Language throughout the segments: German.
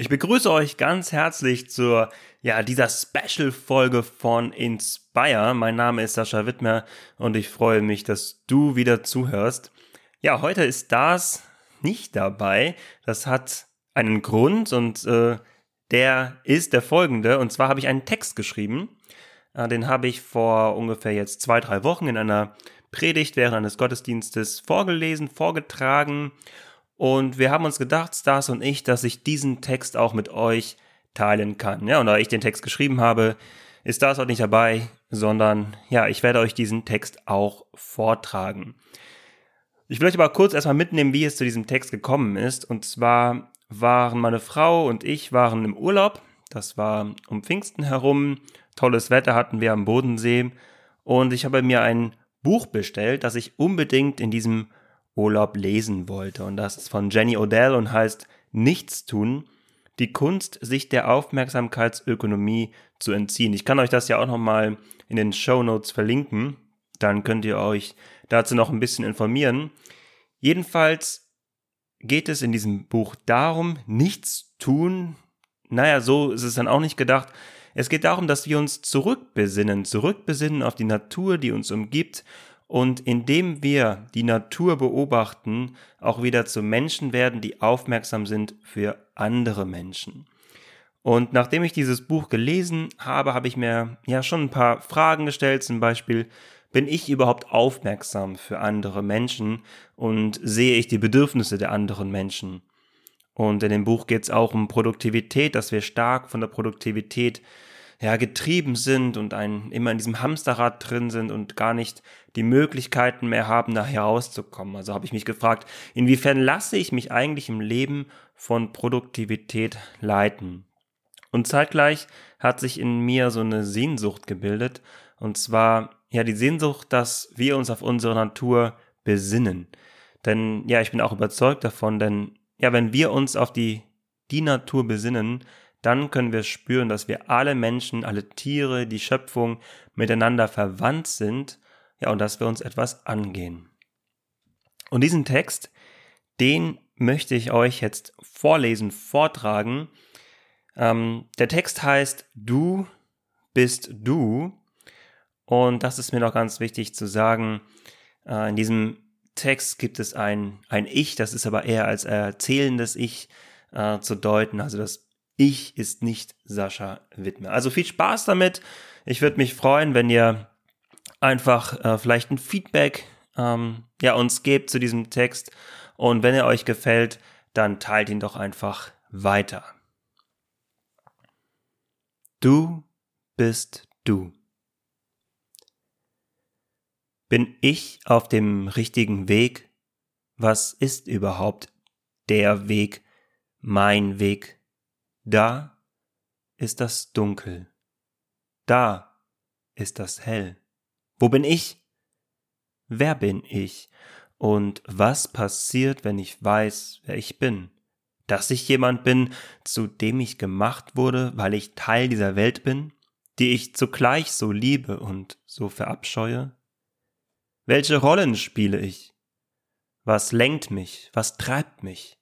Ich begrüße euch ganz herzlich zur, ja, dieser Special-Folge von Inspire. Mein Name ist Sascha Wittmer und ich freue mich, dass du wieder zuhörst. Ja, heute ist das nicht dabei. Das hat einen Grund und äh, der ist der folgende. Und zwar habe ich einen Text geschrieben. Äh, den habe ich vor ungefähr jetzt zwei, drei Wochen in einer Predigt während eines Gottesdienstes vorgelesen, vorgetragen und wir haben uns gedacht, Stars und ich, dass ich diesen Text auch mit euch teilen kann. Ja, und da ich den Text geschrieben habe, ist Stars heute nicht dabei, sondern ja, ich werde euch diesen Text auch vortragen. Ich will euch aber kurz erstmal mitnehmen, wie es zu diesem Text gekommen ist. Und zwar waren meine Frau und ich waren im Urlaub. Das war um Pfingsten herum. Tolles Wetter hatten wir am Bodensee. Und ich habe mir ein Buch bestellt, das ich unbedingt in diesem Urlaub lesen wollte. Und das ist von Jenny Odell und heißt Nichts tun. Die Kunst, sich der Aufmerksamkeitsökonomie zu entziehen. Ich kann euch das ja auch nochmal in den Show Notes verlinken. Dann könnt ihr euch dazu noch ein bisschen informieren. Jedenfalls geht es in diesem Buch darum, nichts tun. Naja, so ist es dann auch nicht gedacht. Es geht darum, dass wir uns zurückbesinnen, zurückbesinnen auf die Natur, die uns umgibt und indem wir die Natur beobachten, auch wieder zu Menschen werden, die aufmerksam sind für andere Menschen. Und nachdem ich dieses Buch gelesen habe, habe ich mir ja schon ein paar Fragen gestellt, zum Beispiel, bin ich überhaupt aufmerksam für andere Menschen und sehe ich die Bedürfnisse der anderen Menschen? Und in dem Buch geht es auch um Produktivität, dass wir stark von der Produktivität ja, getrieben sind und ein, immer in diesem Hamsterrad drin sind und gar nicht die Möglichkeiten mehr haben, da herauszukommen. Also habe ich mich gefragt, inwiefern lasse ich mich eigentlich im Leben von Produktivität leiten? Und zeitgleich hat sich in mir so eine Sehnsucht gebildet, und zwar ja die Sehnsucht, dass wir uns auf unsere Natur besinnen. Denn ja, ich bin auch überzeugt davon, denn ja, wenn wir uns auf die die Natur besinnen, dann können wir spüren, dass wir alle Menschen, alle Tiere, die Schöpfung miteinander verwandt sind, ja, und dass wir uns etwas angehen. Und diesen Text, den möchte ich euch jetzt vorlesen, vortragen. Ähm, der Text heißt Du bist du. Und das ist mir noch ganz wichtig zu sagen. Äh, in diesem Text gibt es ein, ein Ich, das ist aber eher als erzählendes Ich äh, zu deuten. Also das ich ist nicht Sascha Wittmer. Also viel Spaß damit. Ich würde mich freuen, wenn ihr einfach äh, vielleicht ein Feedback ähm, ja, uns gebt zu diesem Text. Und wenn er euch gefällt, dann teilt ihn doch einfach weiter. Du bist du. Bin ich auf dem richtigen Weg? Was ist überhaupt der Weg, mein Weg? Da ist das Dunkel. Da ist das Hell. Wo bin ich? Wer bin ich? Und was passiert, wenn ich weiß, wer ich bin? Dass ich jemand bin, zu dem ich gemacht wurde, weil ich Teil dieser Welt bin, die ich zugleich so liebe und so verabscheue? Welche Rollen spiele ich? Was lenkt mich? Was treibt mich?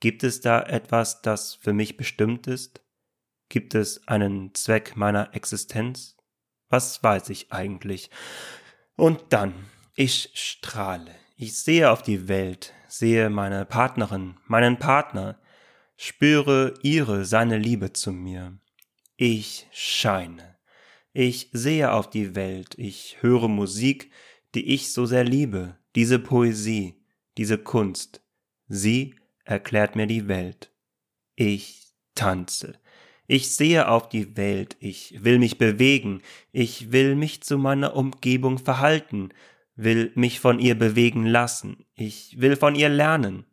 Gibt es da etwas, das für mich bestimmt ist? Gibt es einen Zweck meiner Existenz? Was weiß ich eigentlich? Und dann, ich strahle. Ich sehe auf die Welt, sehe meine Partnerin, meinen Partner, spüre ihre, seine Liebe zu mir. Ich scheine. Ich sehe auf die Welt, ich höre Musik, die ich so sehr liebe, diese Poesie, diese Kunst. Sie erklärt mir die Welt. Ich tanze. Ich sehe auf die Welt, ich will mich bewegen, ich will mich zu meiner Umgebung verhalten, will mich von ihr bewegen lassen, ich will von ihr lernen.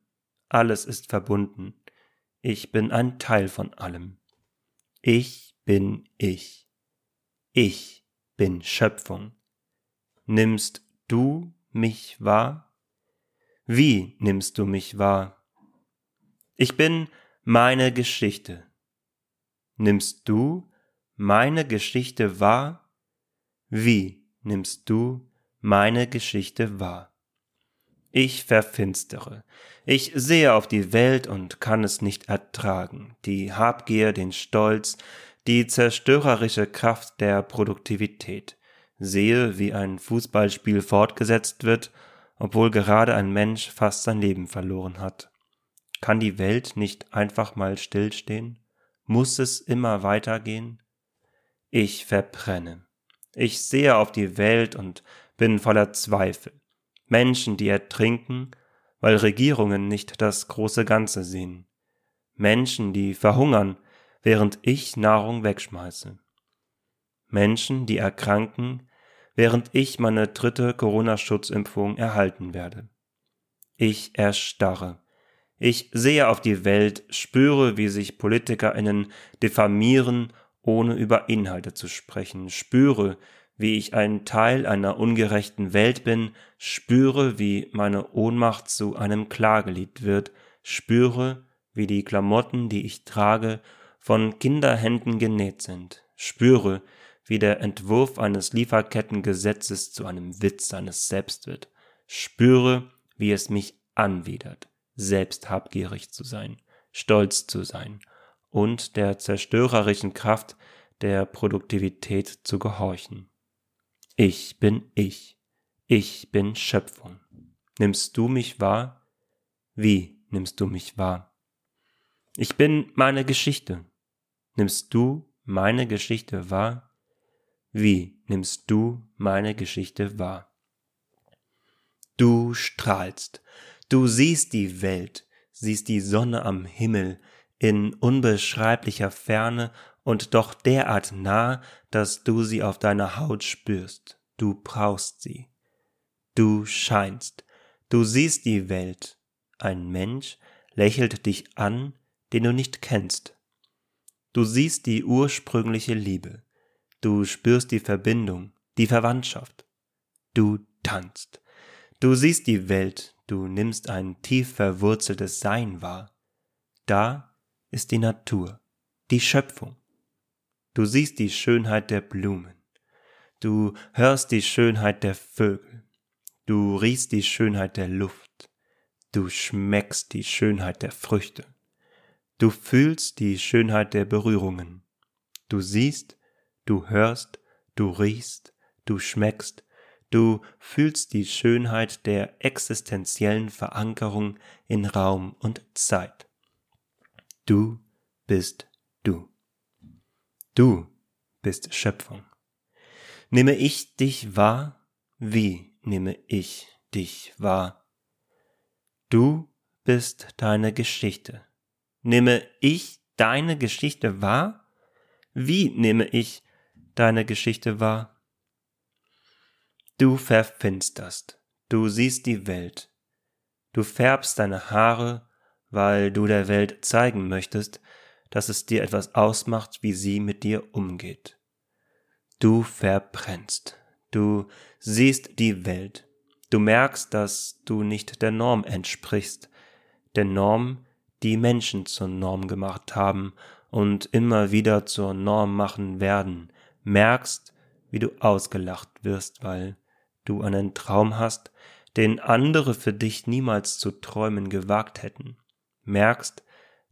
Alles ist verbunden. Ich bin ein Teil von allem. Ich bin ich. Ich bin Schöpfung. Nimmst du mich wahr? Wie nimmst du mich wahr? Ich bin meine Geschichte. Nimmst du meine Geschichte wahr? Wie nimmst du meine Geschichte wahr? Ich verfinstere. Ich sehe auf die Welt und kann es nicht ertragen. Die Habgier, den Stolz, die zerstörerische Kraft der Produktivität. Sehe, wie ein Fußballspiel fortgesetzt wird, obwohl gerade ein Mensch fast sein Leben verloren hat. Kann die Welt nicht einfach mal stillstehen? Muss es immer weitergehen? Ich verbrenne. Ich sehe auf die Welt und bin voller Zweifel. Menschen, die ertrinken, weil Regierungen nicht das große Ganze sehen. Menschen, die verhungern, während ich Nahrung wegschmeiße. Menschen, die erkranken, während ich meine dritte Corona-Schutzimpfung erhalten werde. Ich erstarre. Ich sehe auf die Welt, spüre, wie sich PolitikerInnen diffamieren, ohne über Inhalte zu sprechen, spüre, wie ich ein Teil einer ungerechten Welt bin, spüre, wie meine Ohnmacht zu einem Klagelied wird, spüre, wie die Klamotten, die ich trage, von Kinderhänden genäht sind, spüre, wie der Entwurf eines Lieferkettengesetzes zu einem Witz seines Selbst wird, spüre, wie es mich anwidert, selbst habgierig zu sein, stolz zu sein und der zerstörerischen Kraft der Produktivität zu gehorchen. Ich bin ich. Ich bin Schöpfung. Nimmst du mich wahr? Wie nimmst du mich wahr? Ich bin meine Geschichte. Nimmst du meine Geschichte wahr? Wie nimmst du meine Geschichte wahr? Du strahlst, du siehst die Welt, siehst die Sonne am Himmel in unbeschreiblicher Ferne und doch derart nah, dass du sie auf deiner Haut spürst. Du brauchst sie. Du scheinst. Du siehst die Welt. Ein Mensch lächelt dich an, den du nicht kennst. Du siehst die ursprüngliche Liebe. Du spürst die Verbindung, die Verwandtschaft. Du tanzt. Du siehst die Welt, du nimmst ein tief verwurzeltes Sein wahr. Da ist die Natur, die Schöpfung. Du siehst die Schönheit der Blumen. Du hörst die Schönheit der Vögel. Du riechst die Schönheit der Luft. Du schmeckst die Schönheit der Früchte. Du fühlst die Schönheit der Berührungen. Du siehst, du hörst, du riechst, du schmeckst, du fühlst die Schönheit der existenziellen Verankerung in Raum und Zeit. Du bist du. Du bist Schöpfung. Nehme ich dich wahr? Wie nehme ich dich wahr? Du bist deine Geschichte. Nehme ich deine Geschichte wahr? Wie nehme ich deine Geschichte wahr? Du verfinsterst, du siehst die Welt, du färbst deine Haare, weil du der Welt zeigen möchtest, dass es dir etwas ausmacht, wie sie mit dir umgeht. Du verbrennst. Du siehst die Welt. Du merkst, dass du nicht der Norm entsprichst, der Norm, die Menschen zur Norm gemacht haben und immer wieder zur Norm machen werden, merkst, wie du ausgelacht wirst, weil du einen Traum hast, den andere für dich niemals zu träumen gewagt hätten, merkst,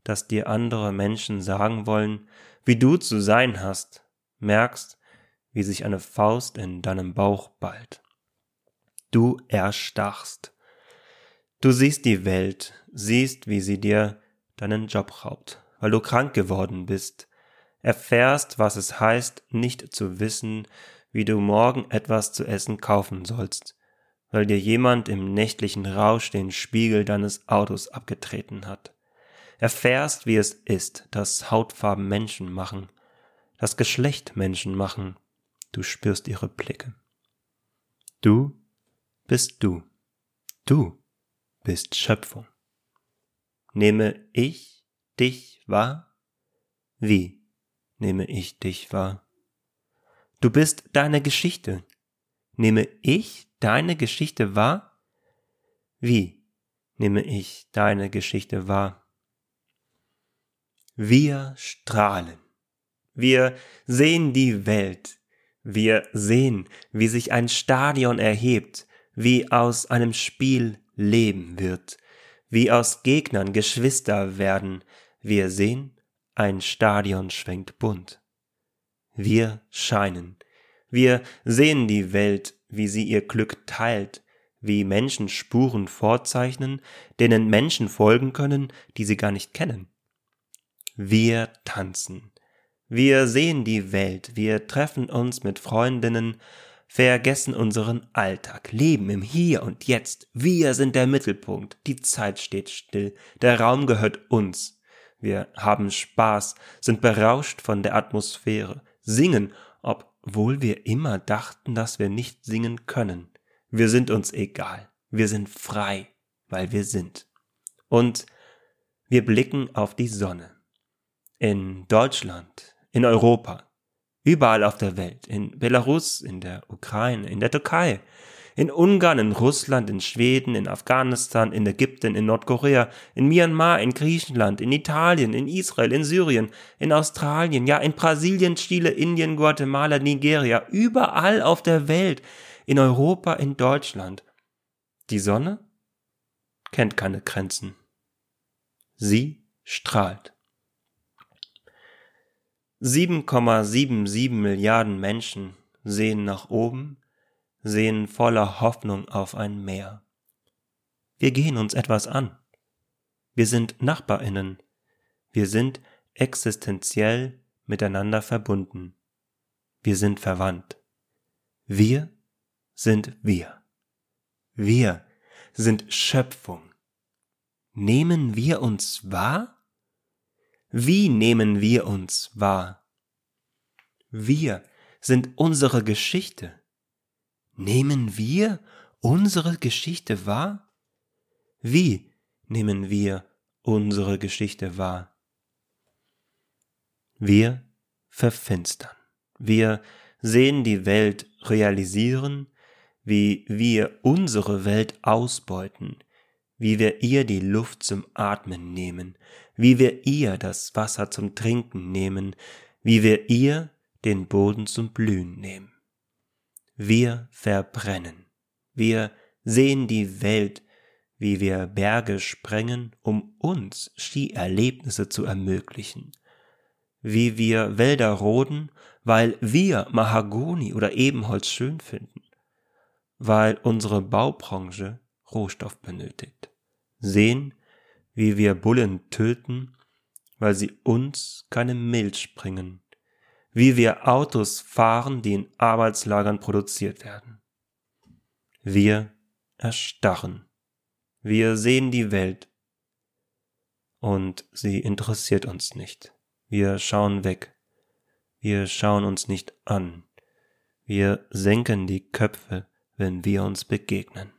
dass dir andere Menschen sagen wollen, wie du zu sein hast, merkst, wie sich eine Faust in deinem Bauch ballt. Du erstachst. Du siehst die Welt, siehst, wie sie dir deinen Job raubt, weil du krank geworden bist, erfährst, was es heißt, nicht zu wissen, wie du morgen etwas zu essen kaufen sollst, weil dir jemand im nächtlichen Rausch den Spiegel deines Autos abgetreten hat erfährst, wie es ist, dass Hautfarben Menschen machen, das Geschlecht Menschen machen, du spürst ihre Blicke. Du bist du, du bist Schöpfung. Nehme ich dich wahr? Wie nehme ich dich wahr? Du bist deine Geschichte. Nehme ich deine Geschichte wahr? Wie nehme ich deine Geschichte wahr? Wir strahlen. Wir sehen die Welt. Wir sehen, wie sich ein Stadion erhebt, wie aus einem Spiel Leben wird, wie aus Gegnern Geschwister werden. Wir sehen, ein Stadion schwenkt bunt. Wir scheinen. Wir sehen die Welt, wie sie ihr Glück teilt, wie Menschen Spuren vorzeichnen, denen Menschen folgen können, die sie gar nicht kennen. Wir tanzen. Wir sehen die Welt, wir treffen uns mit Freundinnen, vergessen unseren Alltag, leben im Hier und Jetzt. Wir sind der Mittelpunkt, die Zeit steht still, der Raum gehört uns. Wir haben Spaß, sind berauscht von der Atmosphäre, singen, obwohl wir immer dachten, dass wir nicht singen können. Wir sind uns egal, wir sind frei, weil wir sind. Und wir blicken auf die Sonne. In Deutschland, in Europa, überall auf der Welt, in Belarus, in der Ukraine, in der Türkei, in Ungarn, in Russland, in Schweden, in Afghanistan, in Ägypten, in Nordkorea, in Myanmar, in Griechenland, in Italien, in Israel, in Syrien, in Australien, ja in Brasilien, Chile, Indien, Guatemala, Nigeria, überall auf der Welt, in Europa, in Deutschland. Die Sonne kennt keine Grenzen. Sie strahlt. 7,77 Milliarden Menschen sehen nach oben, sehen voller Hoffnung auf ein Meer. Wir gehen uns etwas an. Wir sind Nachbarinnen. Wir sind existenziell miteinander verbunden. Wir sind verwandt. Wir sind wir. Wir sind Schöpfung. Nehmen wir uns wahr? Wie nehmen wir uns wahr? Wir sind unsere Geschichte. Nehmen wir unsere Geschichte wahr? Wie nehmen wir unsere Geschichte wahr? Wir verfinstern. Wir sehen die Welt realisieren, wie wir unsere Welt ausbeuten, wie wir ihr die Luft zum Atmen nehmen, wie wir ihr das Wasser zum Trinken nehmen, wie wir ihr den Boden zum Blühen nehmen. Wir verbrennen. Wir sehen die Welt, wie wir Berge sprengen, um uns Skierlebnisse zu ermöglichen, wie wir Wälder roden, weil wir Mahagoni oder Ebenholz schön finden, weil unsere Baubranche Rohstoff benötigt. Sehen, wie wir Bullen töten, weil sie uns keine Milch bringen, wie wir Autos fahren, die in Arbeitslagern produziert werden. Wir erstarren. Wir sehen die Welt und sie interessiert uns nicht. Wir schauen weg. Wir schauen uns nicht an. Wir senken die Köpfe, wenn wir uns begegnen.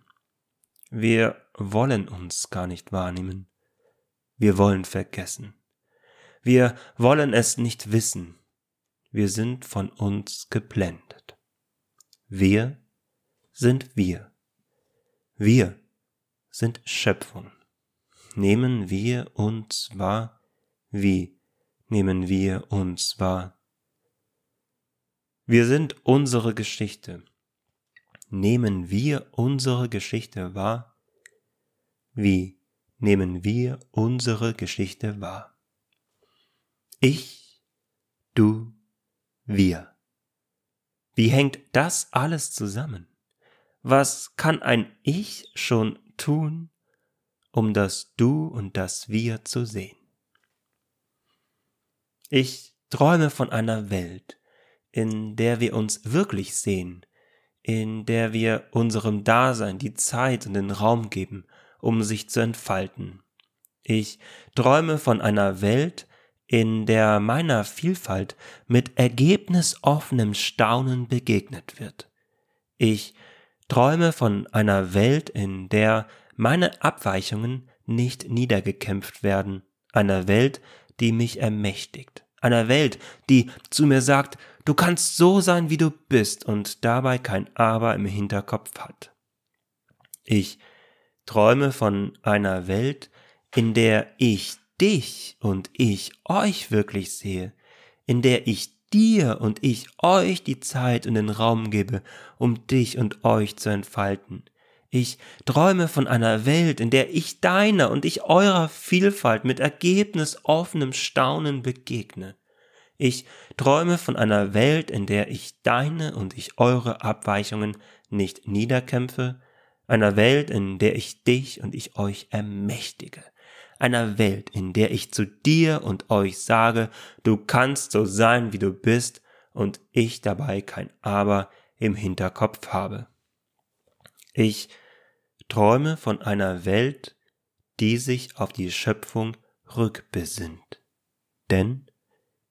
Wir wollen uns gar nicht wahrnehmen. Wir wollen vergessen. Wir wollen es nicht wissen. Wir sind von uns geblendet. Wir sind wir. Wir sind Schöpfung. Nehmen wir uns wahr? Wie nehmen wir uns wahr? Wir sind unsere Geschichte nehmen wir unsere Geschichte wahr? Wie nehmen wir unsere Geschichte wahr? Ich, du, wir. Wie hängt das alles zusammen? Was kann ein Ich schon tun, um das Du und das Wir zu sehen? Ich träume von einer Welt, in der wir uns wirklich sehen, in der wir unserem Dasein die Zeit und den Raum geben, um sich zu entfalten. Ich träume von einer Welt, in der meiner Vielfalt mit ergebnisoffenem Staunen begegnet wird. Ich träume von einer Welt, in der meine Abweichungen nicht niedergekämpft werden, einer Welt, die mich ermächtigt, einer Welt, die zu mir sagt, du kannst so sein, wie du bist und dabei kein Aber im Hinterkopf hat. Ich träume von einer Welt, in der ich dich und ich euch wirklich sehe, in der ich dir und ich euch die Zeit und den Raum gebe, um dich und euch zu entfalten, Ich träume von einer Welt, in der ich deiner und ich eurer Vielfalt mit ergebnisoffenem Staunen begegne. Ich träume von einer Welt, in der ich deine und ich eure Abweichungen nicht niederkämpfe, einer Welt, in der ich dich und ich euch ermächtige, einer Welt, in der ich zu dir und euch sage, du kannst so sein, wie du bist, und ich dabei kein Aber im Hinterkopf habe. Ich träume von einer Welt, die sich auf die Schöpfung rückbesinnt. Denn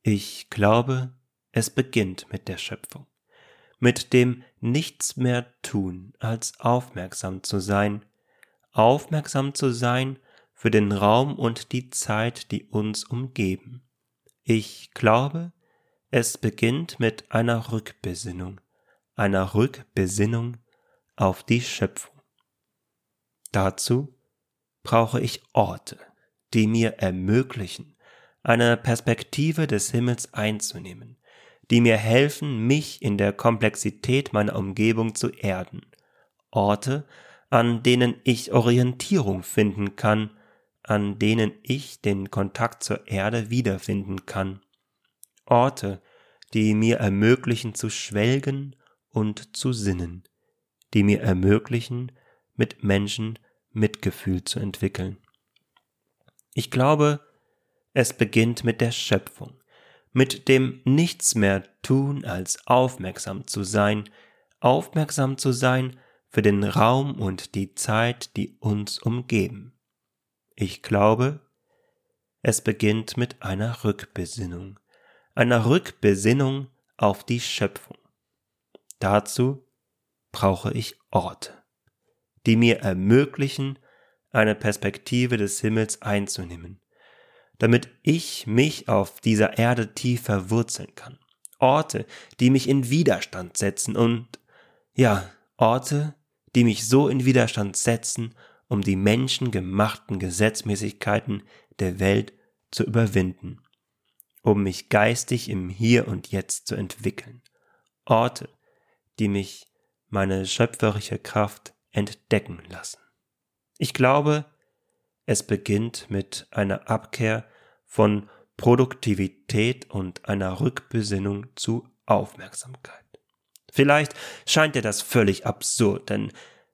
ich glaube, es beginnt mit der Schöpfung, mit dem nichts mehr tun, als aufmerksam zu sein, aufmerksam zu sein für den Raum und die Zeit, die uns umgeben. Ich glaube, es beginnt mit einer Rückbesinnung, einer Rückbesinnung auf die Schöpfung. Dazu brauche ich Orte, die mir ermöglichen, eine Perspektive des Himmels einzunehmen, die mir helfen, mich in der Komplexität meiner Umgebung zu erden, Orte, an denen ich Orientierung finden kann, an denen ich den Kontakt zur Erde wiederfinden kann. Orte, die mir ermöglichen zu schwelgen und zu sinnen, die mir ermöglichen, mit Menschen Mitgefühl zu entwickeln. Ich glaube, es beginnt mit der Schöpfung, mit dem nichts mehr tun als aufmerksam zu sein, aufmerksam zu sein für den Raum und die Zeit, die uns umgeben. Ich glaube, es beginnt mit einer Rückbesinnung, einer Rückbesinnung auf die Schöpfung. Dazu brauche ich Orte, die mir ermöglichen, eine Perspektive des Himmels einzunehmen, damit ich mich auf dieser Erde tief verwurzeln kann. Orte, die mich in Widerstand setzen und, ja, Orte, die mich so in Widerstand setzen um die menschengemachten Gesetzmäßigkeiten der Welt zu überwinden, um mich geistig im Hier und Jetzt zu entwickeln. Orte, die mich meine schöpferische Kraft entdecken lassen. Ich glaube, es beginnt mit einer Abkehr von Produktivität und einer Rückbesinnung zu Aufmerksamkeit. Vielleicht scheint dir das völlig absurd, denn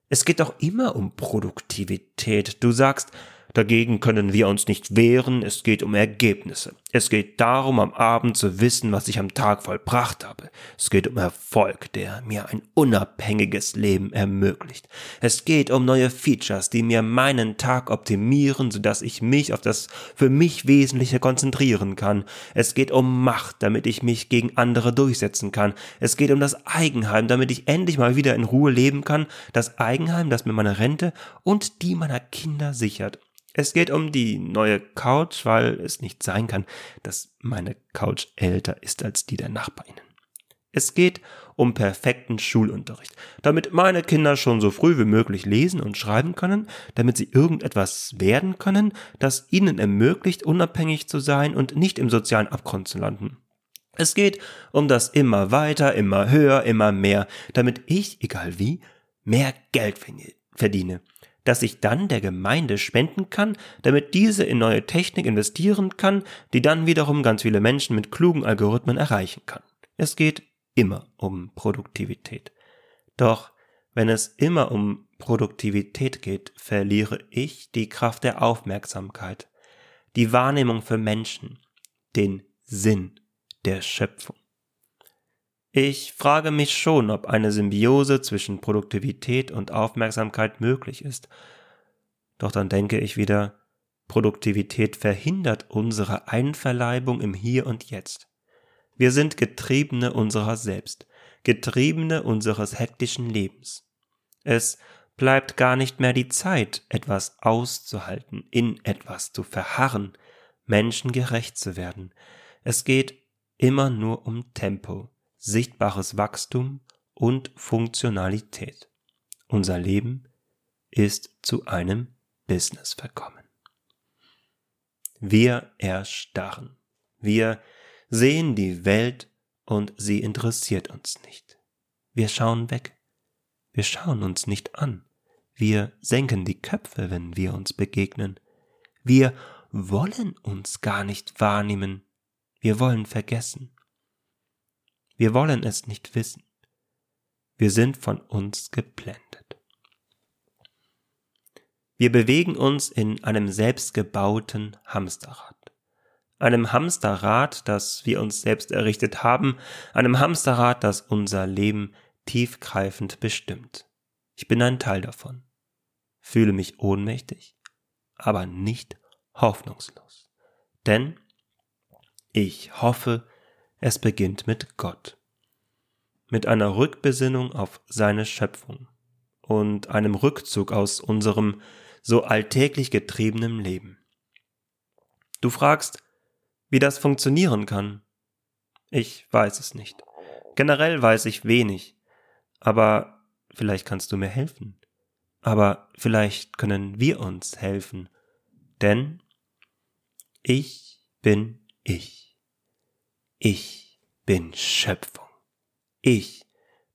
es geht doch immer um Produktivität. Du sagst, Dagegen können wir uns nicht wehren, es geht um Ergebnisse. Es geht darum, am Abend zu wissen, was ich am Tag vollbracht habe. Es geht um Erfolg, der mir ein unabhängiges Leben ermöglicht. Es geht um neue Features, die mir meinen Tag optimieren, sodass ich mich auf das für mich Wesentliche konzentrieren kann. Es geht um Macht, damit ich mich gegen andere durchsetzen kann. Es geht um das Eigenheim, damit ich endlich mal wieder in Ruhe leben kann. Das Eigenheim, das mir meine Rente und die meiner Kinder sichert. Es geht um die neue Couch, weil es nicht sein kann, dass meine Couch älter ist als die der Nachbarinnen. Es geht um perfekten Schulunterricht, damit meine Kinder schon so früh wie möglich lesen und schreiben können, damit sie irgendetwas werden können, das ihnen ermöglicht, unabhängig zu sein und nicht im sozialen Abgrund zu landen. Es geht um das immer weiter, immer höher, immer mehr, damit ich, egal wie, mehr Geld verdiene das ich dann der Gemeinde spenden kann, damit diese in neue Technik investieren kann, die dann wiederum ganz viele Menschen mit klugen Algorithmen erreichen kann. Es geht immer um Produktivität. Doch wenn es immer um Produktivität geht, verliere ich die Kraft der Aufmerksamkeit, die Wahrnehmung für Menschen, den Sinn der Schöpfung. Ich frage mich schon, ob eine Symbiose zwischen Produktivität und Aufmerksamkeit möglich ist. Doch dann denke ich wieder, Produktivität verhindert unsere Einverleibung im Hier und Jetzt. Wir sind Getriebene unserer selbst, Getriebene unseres hektischen Lebens. Es bleibt gar nicht mehr die Zeit, etwas auszuhalten, in etwas zu verharren, menschengerecht zu werden. Es geht immer nur um Tempo, sichtbares Wachstum und Funktionalität. Unser Leben ist zu einem Business verkommen. Wir erstarren. Wir sehen die Welt und sie interessiert uns nicht. Wir schauen weg. Wir schauen uns nicht an. Wir senken die Köpfe, wenn wir uns begegnen. Wir wollen uns gar nicht wahrnehmen. Wir wollen vergessen. Wir wollen es nicht wissen. Wir sind von uns geblendet. Wir bewegen uns in einem selbstgebauten Hamsterrad. Einem Hamsterrad, das wir uns selbst errichtet haben, einem Hamsterrad, das unser Leben tiefgreifend bestimmt. Ich bin ein Teil davon, fühle mich ohnmächtig, aber nicht hoffnungslos. Denn ich hoffe, es beginnt mit Gott, mit einer Rückbesinnung auf seine Schöpfung und einem Rückzug aus unserem so alltäglich getriebenen Leben. Du fragst, wie das funktionieren kann. Ich weiß es nicht. Generell weiß ich wenig, aber vielleicht kannst du mir helfen. Aber vielleicht können wir uns helfen, denn ich bin ich. Ich bin Schöpfung. Ich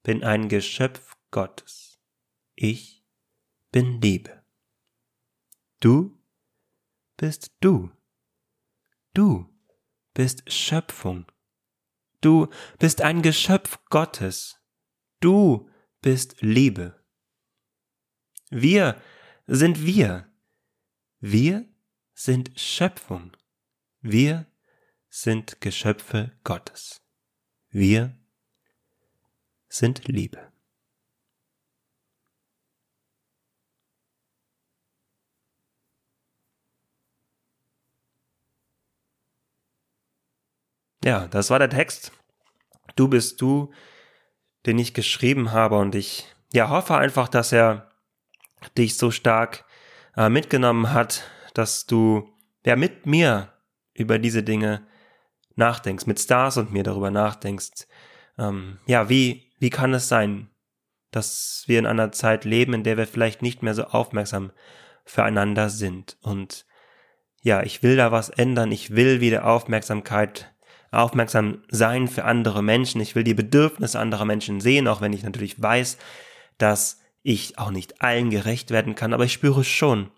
bin ein Geschöpf Gottes. Ich bin Liebe. Du bist du. Du bist Schöpfung. Du bist ein Geschöpf Gottes. Du bist Liebe. Wir sind wir. Wir sind Schöpfung. Wir sind Geschöpfe Gottes. Wir sind Liebe. Ja, das war der Text. Du bist du, den ich geschrieben habe und ich ja hoffe einfach, dass er dich so stark äh, mitgenommen hat, dass du ja mit mir über diese Dinge nachdenkst, mit Stars und mir darüber nachdenkst. Ähm, ja, wie wie kann es sein, dass wir in einer Zeit leben, in der wir vielleicht nicht mehr so aufmerksam füreinander sind und ja, ich will da was ändern, ich will wieder Aufmerksamkeit aufmerksam sein für andere Menschen. Ich will die Bedürfnisse anderer Menschen sehen, auch wenn ich natürlich weiß, dass ich auch nicht allen gerecht werden kann, aber ich spüre schon,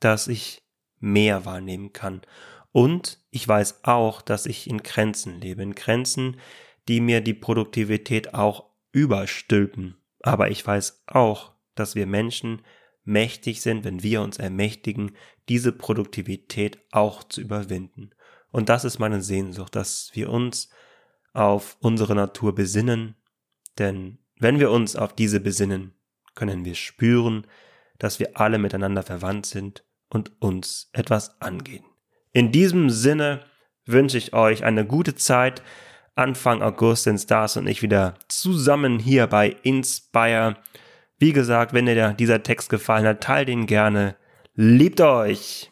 dass ich mehr wahrnehmen kann. Und ich weiß auch, dass ich in Grenzen lebe, in Grenzen, die mir die Produktivität auch überstülpen. Aber ich weiß auch, dass wir Menschen mächtig sind, wenn wir uns ermächtigen, diese Produktivität auch zu überwinden. Und das ist meine Sehnsucht, dass wir uns auf unsere Natur besinnen, denn wenn wir uns auf diese besinnen, können wir spüren, dass wir alle miteinander verwandt sind und uns etwas angehen. In diesem Sinne wünsche ich euch eine gute Zeit. Anfang August sind Stars und ich wieder zusammen hier bei Inspire. Wie gesagt, wenn dir dieser Text gefallen hat, teilt ihn gerne. Liebt euch!